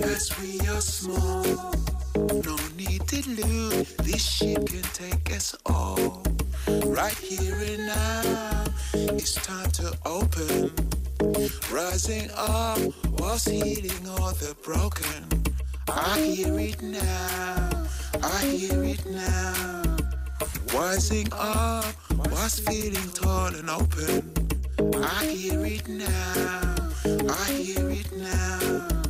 as we are small. No need to lose, this ship can take us all. Right here and now, it's time to open. Rising up, whilst healing all the broken. I hear it now, I hear it now. Rising up, whilst feeling torn and open. I hear it now, I hear it now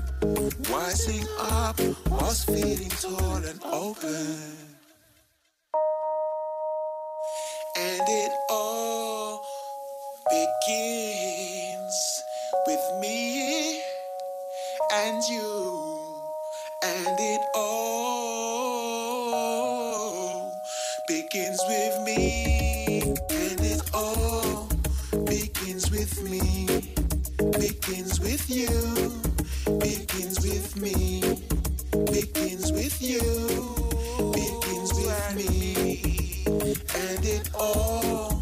rising up was feeling tall and open. And it all began. me, begins with you, begins with me, and it all.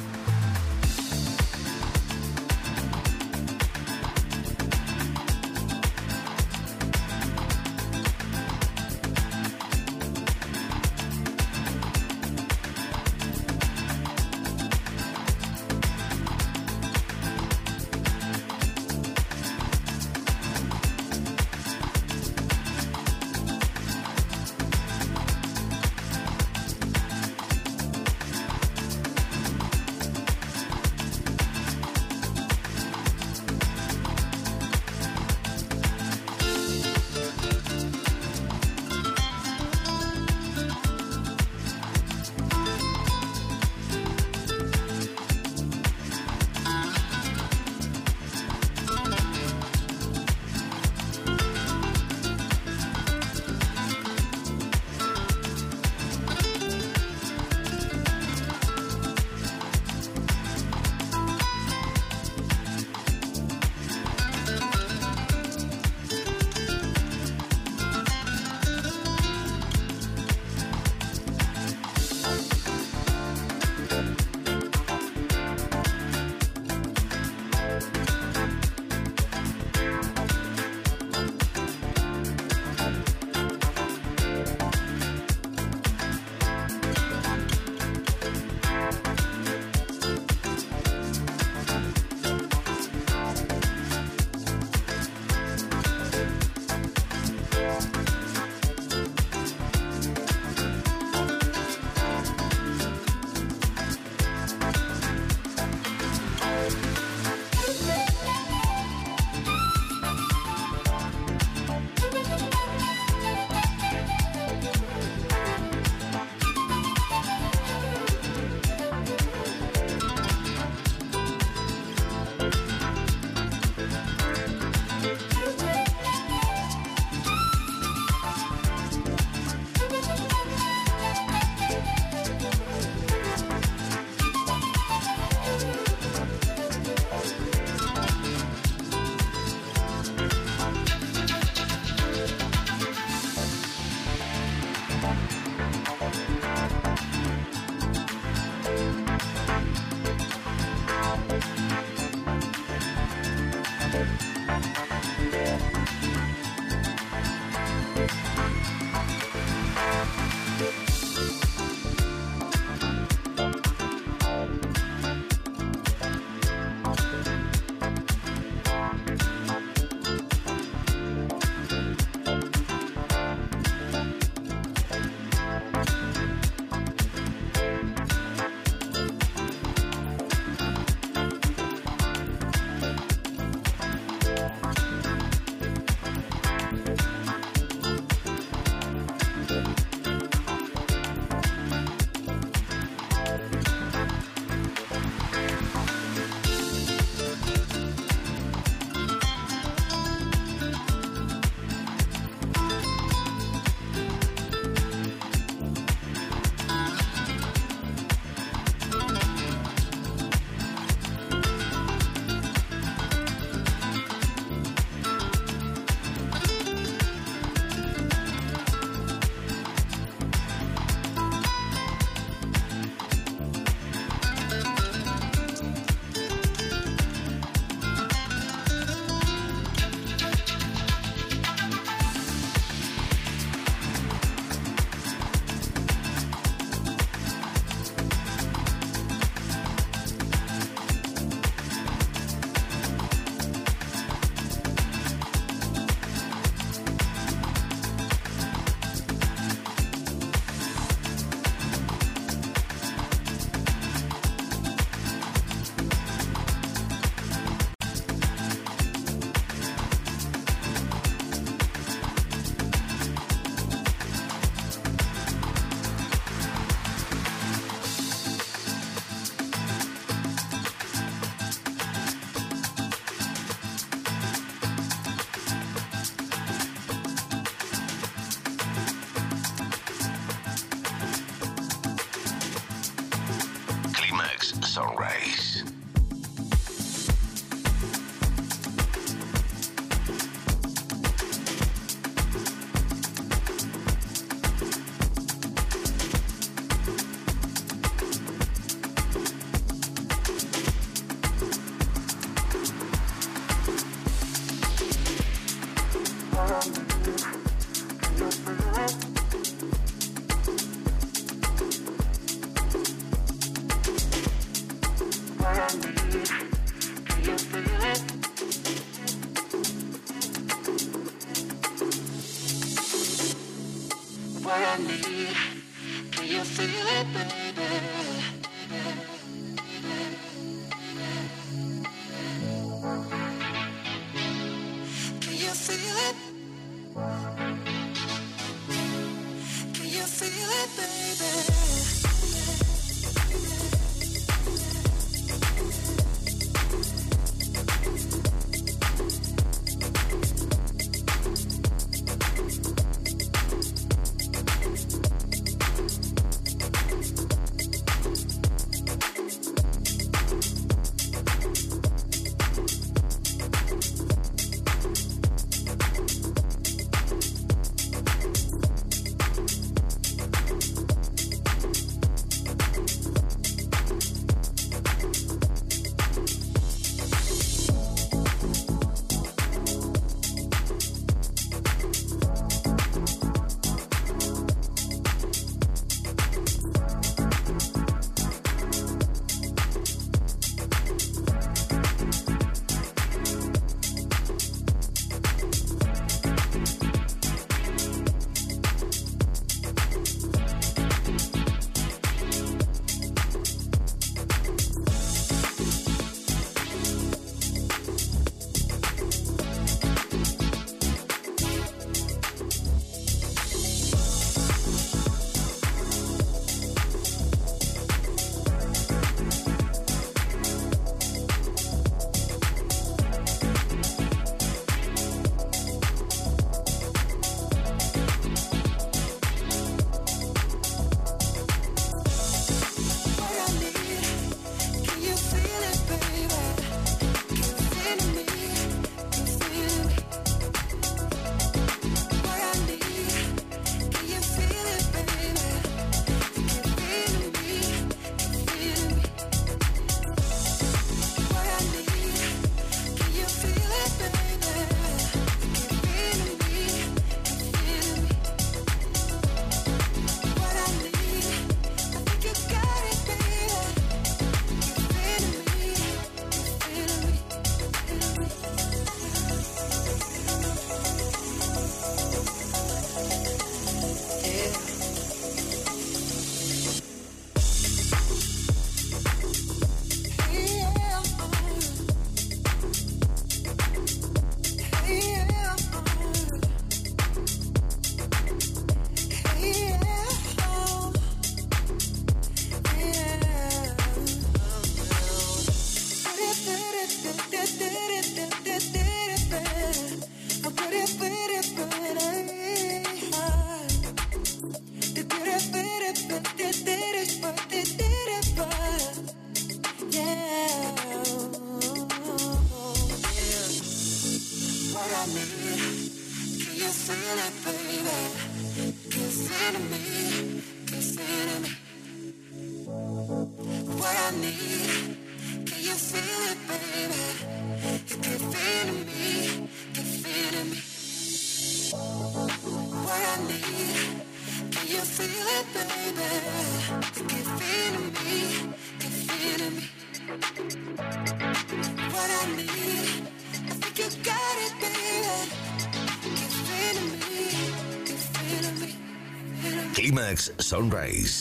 Sunrise.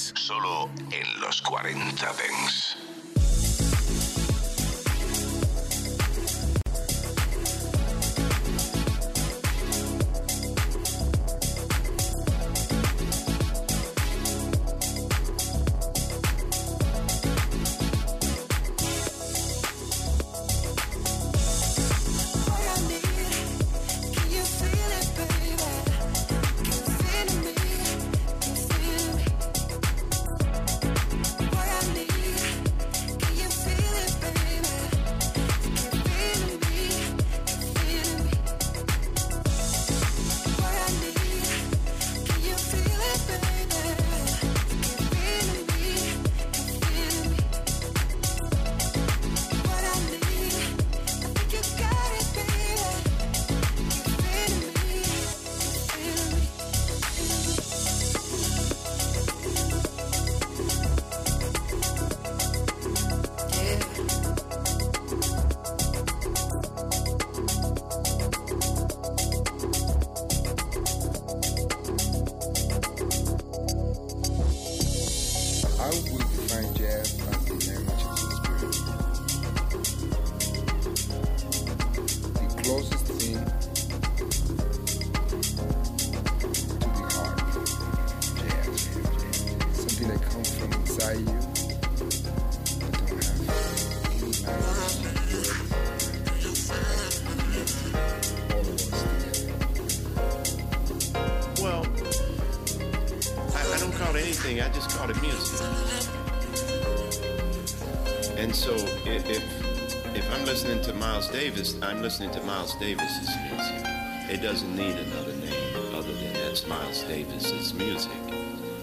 Miles Davis's music. It doesn't need another name other than that's Miles Davis's music.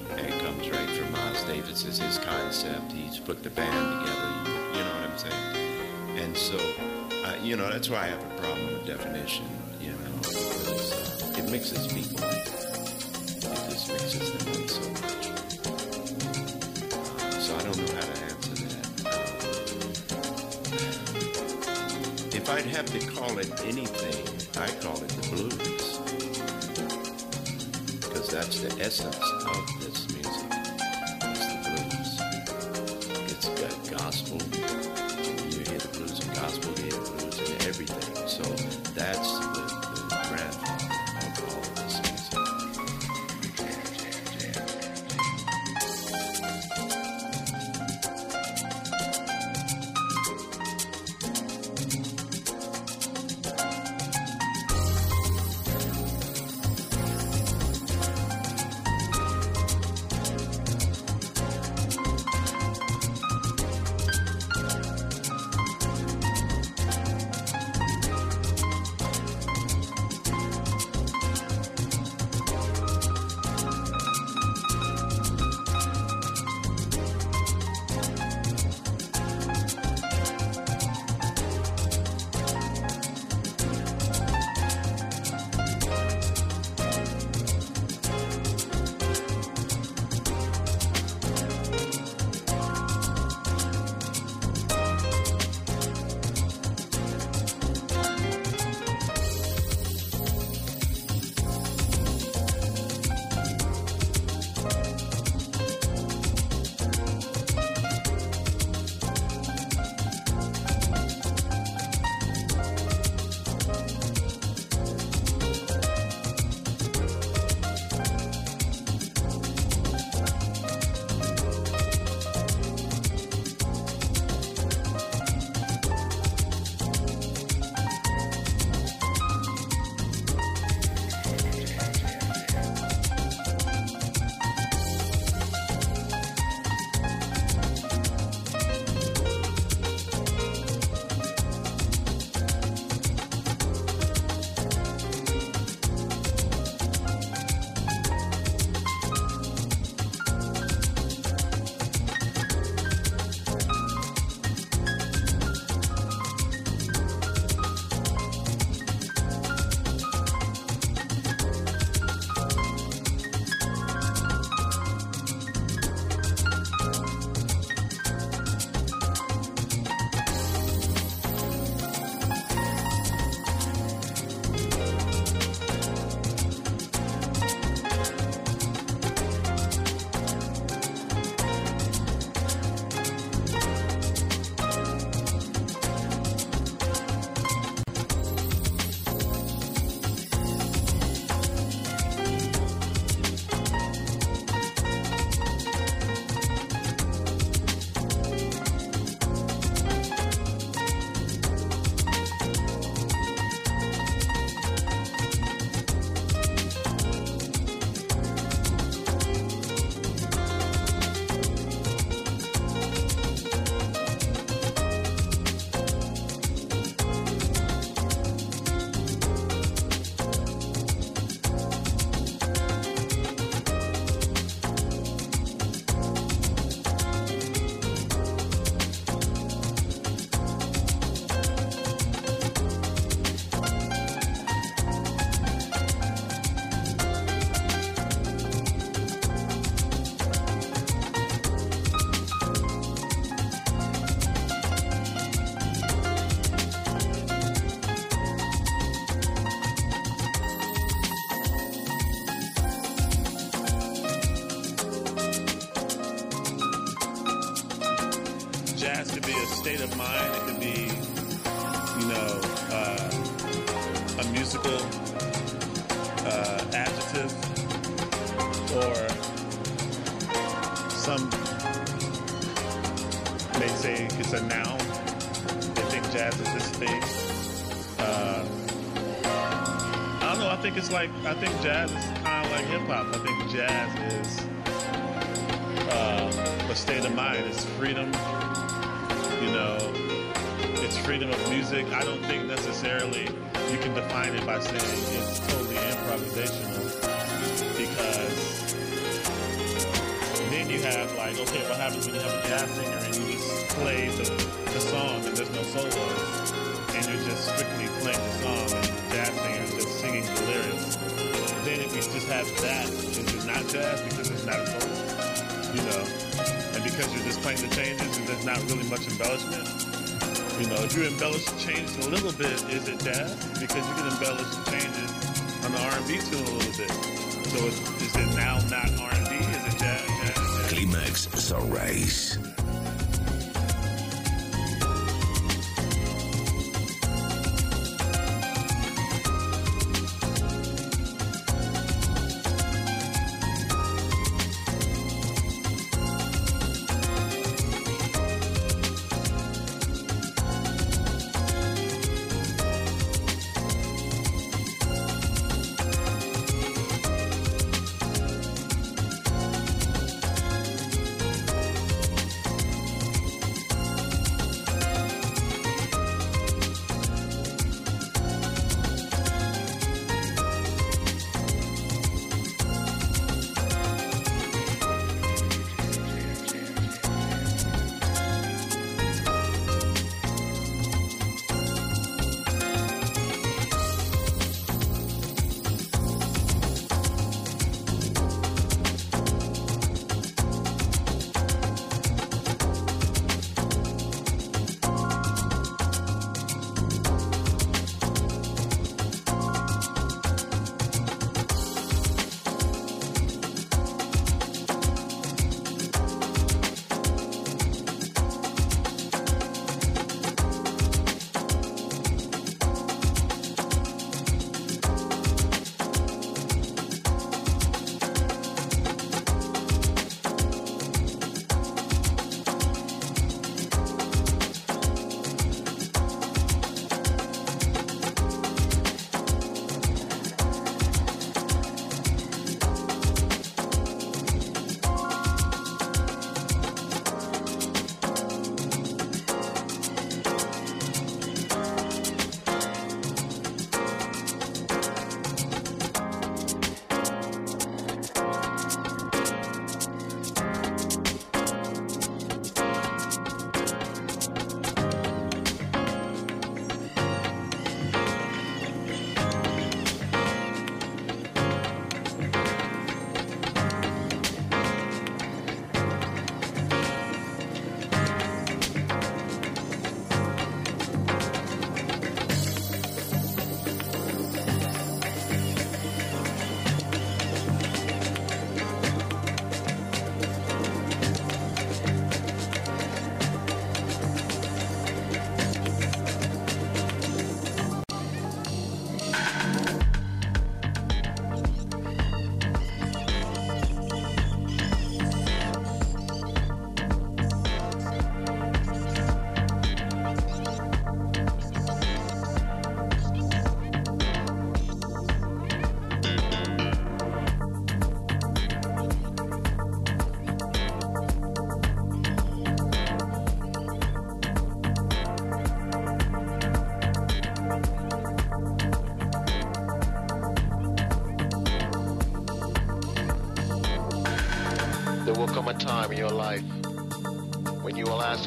And it comes right from Miles Davis. It's his concept. He's put the band together. You know what I'm saying? And so, uh, you know, that's why I have a problem with definition. You know, because it mixes people. It just mixes them up so much. So I don't know how to if I'd have to call it anything, I call it the blues. Because that's the essence of this I think jazz is kind of like hip hop. I think jazz is uh, a state of mind. It's freedom. You know, it's freedom of music. I don't think necessarily you can define it by saying it's totally improvisational because then you have like, okay, what happens when you have a jazz singer and you just play the, the song and there's no solos and you're just strictly playing the song have that, is it not jazz because it's not a solo? You know? And because you're just playing the changes and there's not really much embellishment, you know, if you embellish the changes a little bit, is it jazz? Because you can embellish the changes on the R&B tune a little bit. So is, is it now not R&B? Is it jazz? jazz, jazz? Climax Sunrise.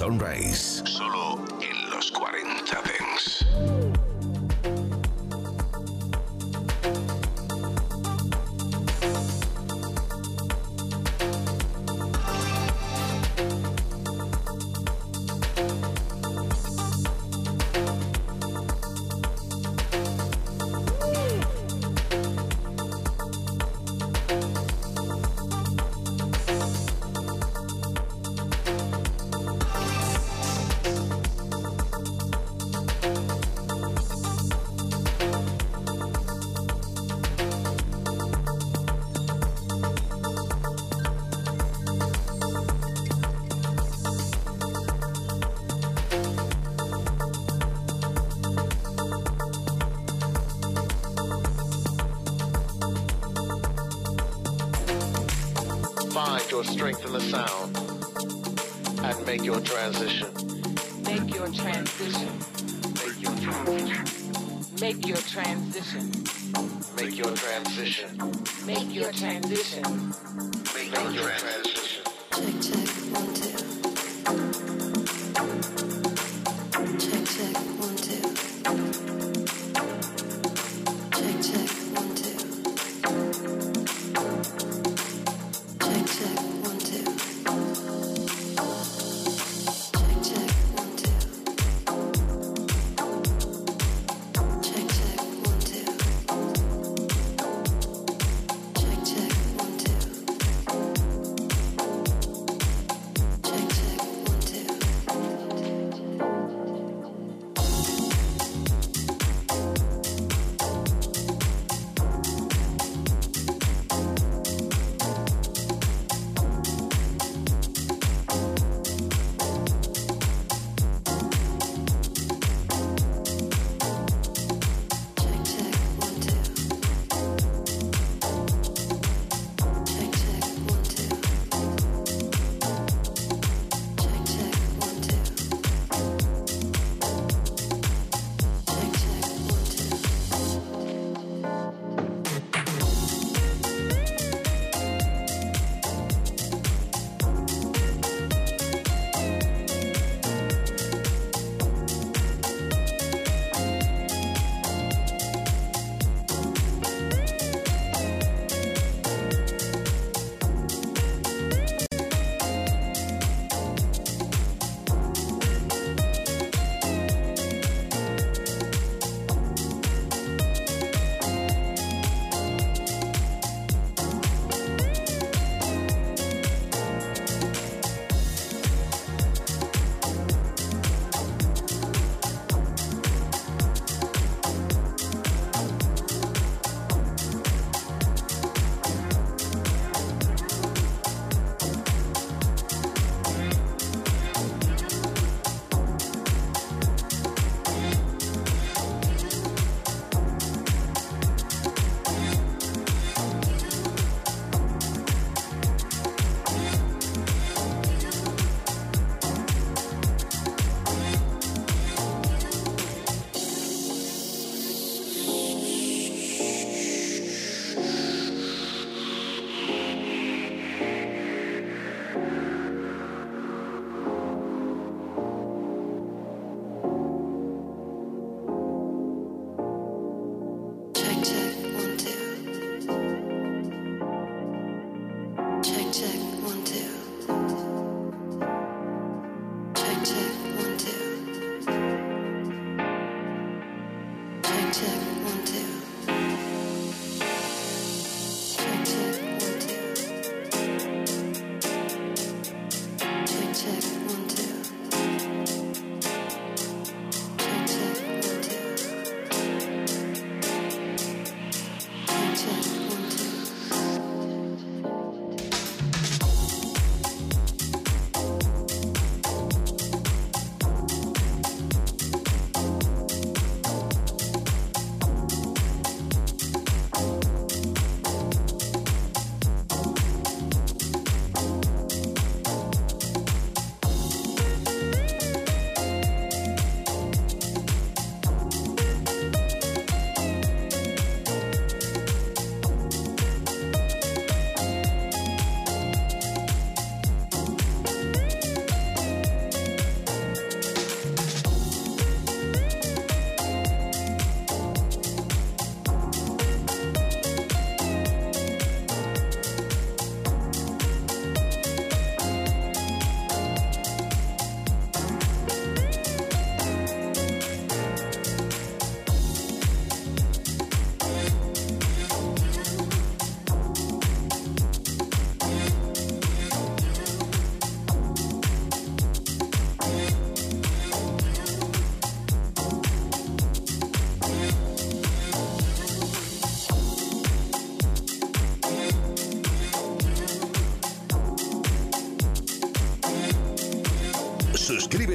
Sunrise. Your strength in the sound and make your transition. Make your transition. Make your transition. Make your transition. Make your transition. Make your transition. Make your transition.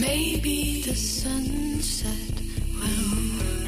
Maybe the sunset will.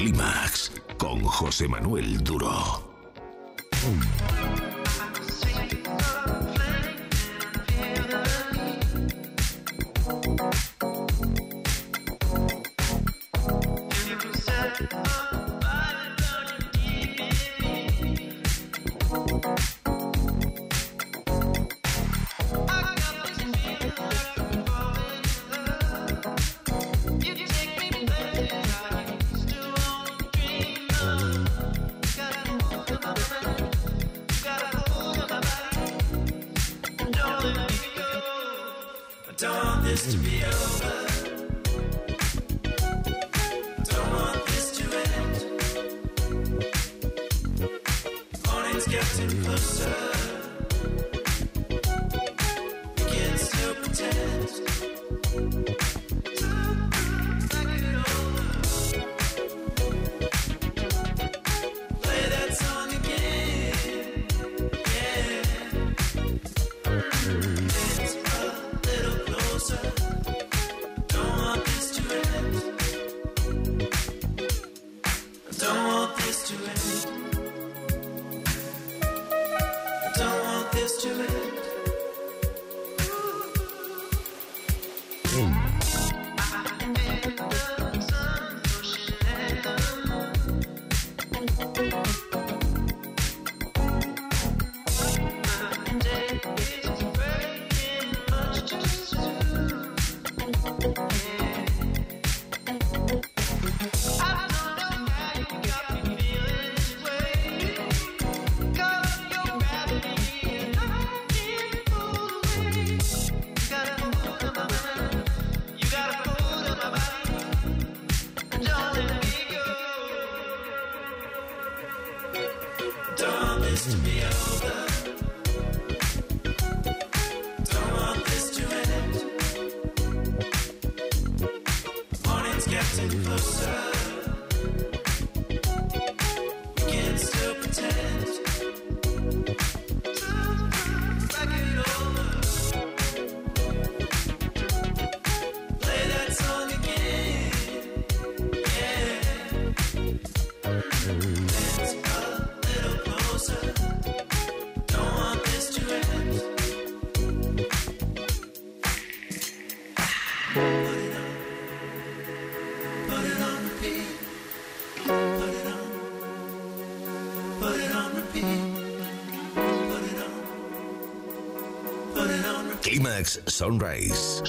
Clímax con José Manuel Duro. Sunrise.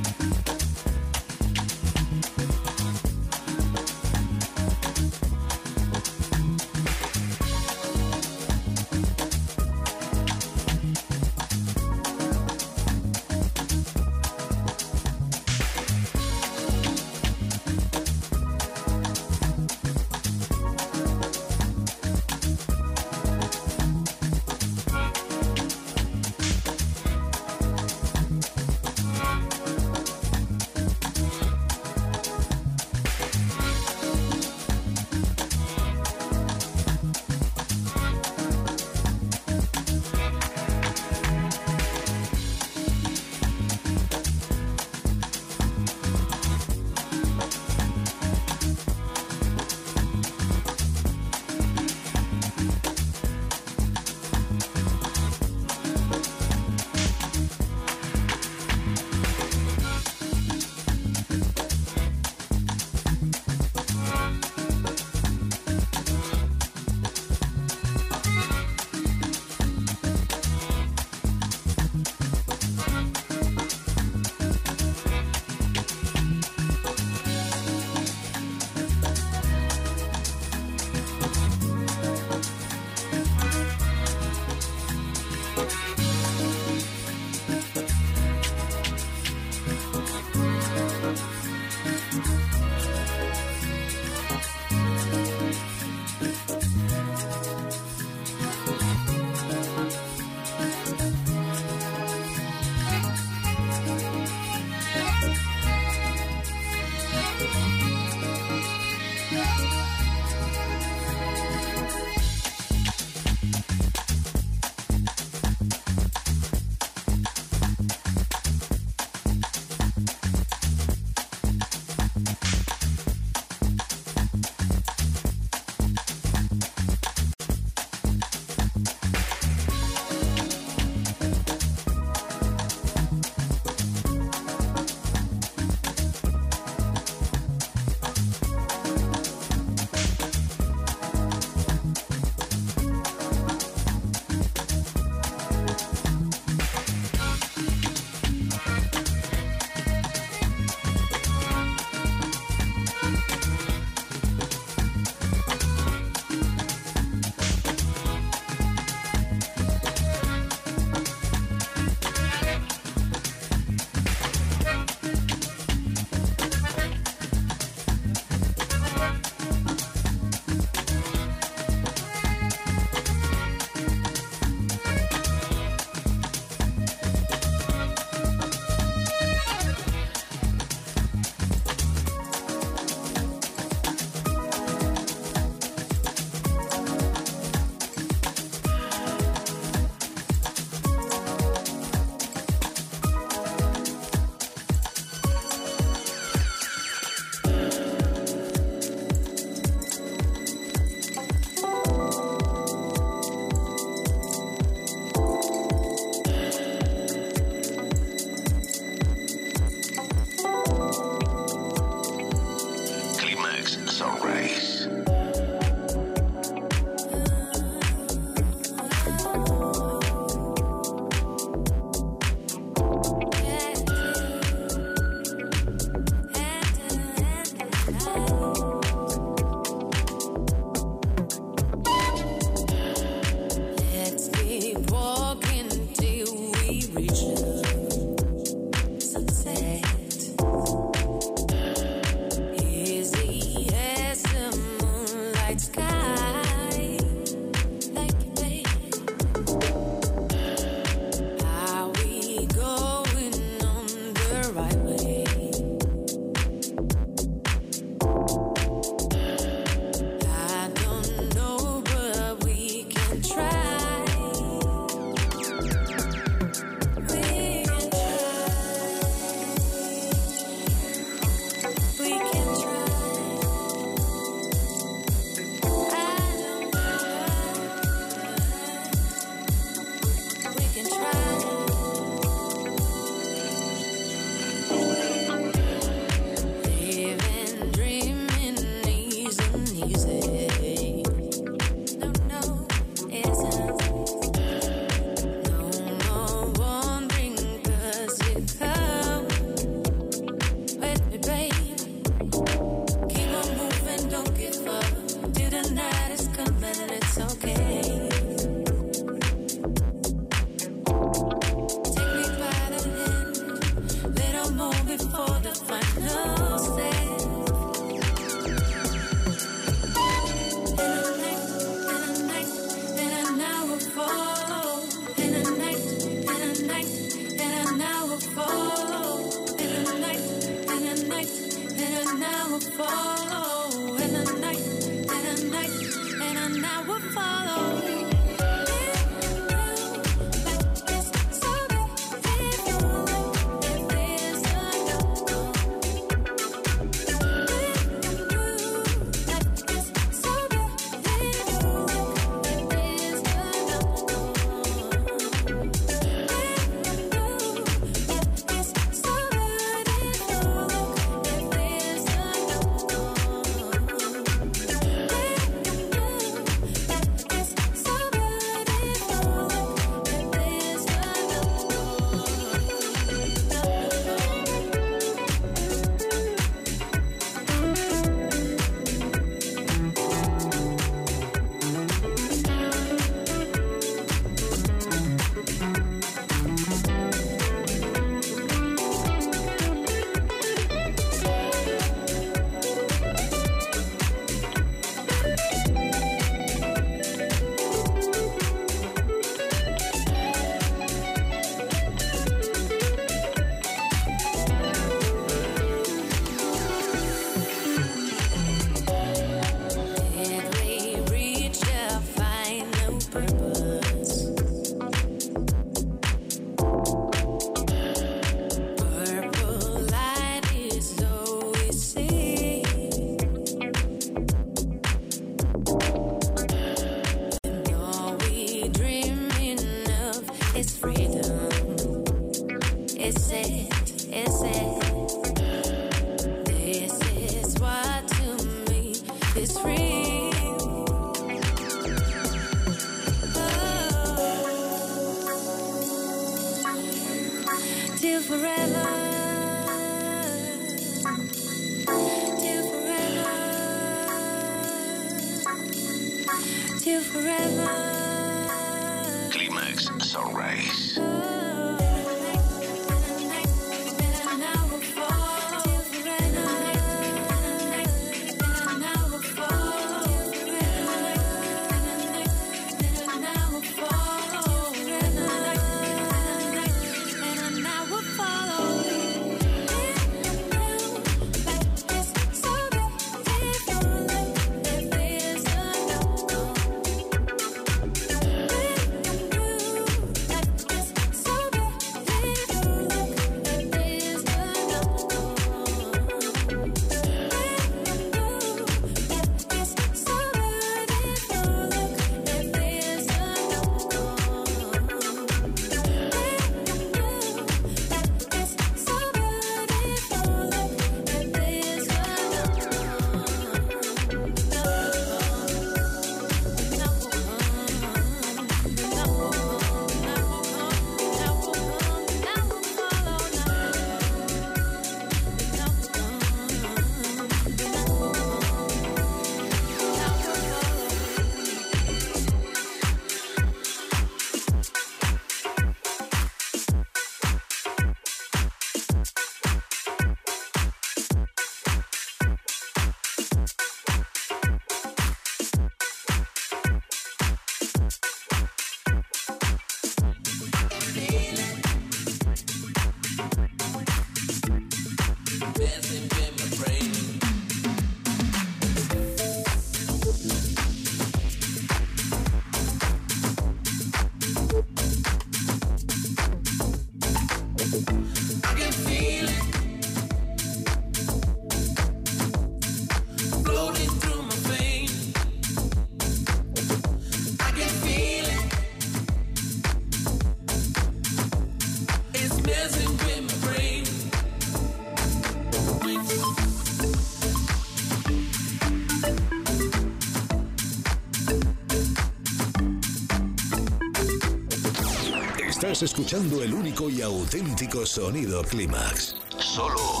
Escuchando el único y auténtico sonido Climax. Solo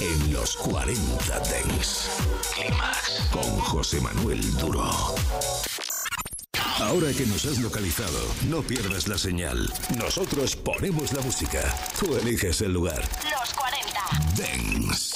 en los 40 Dents. Climax con José Manuel Duro. Ahora que nos has localizado, no pierdas la señal. Nosotros ponemos la música. Tú eliges el lugar. Los 40 Dents.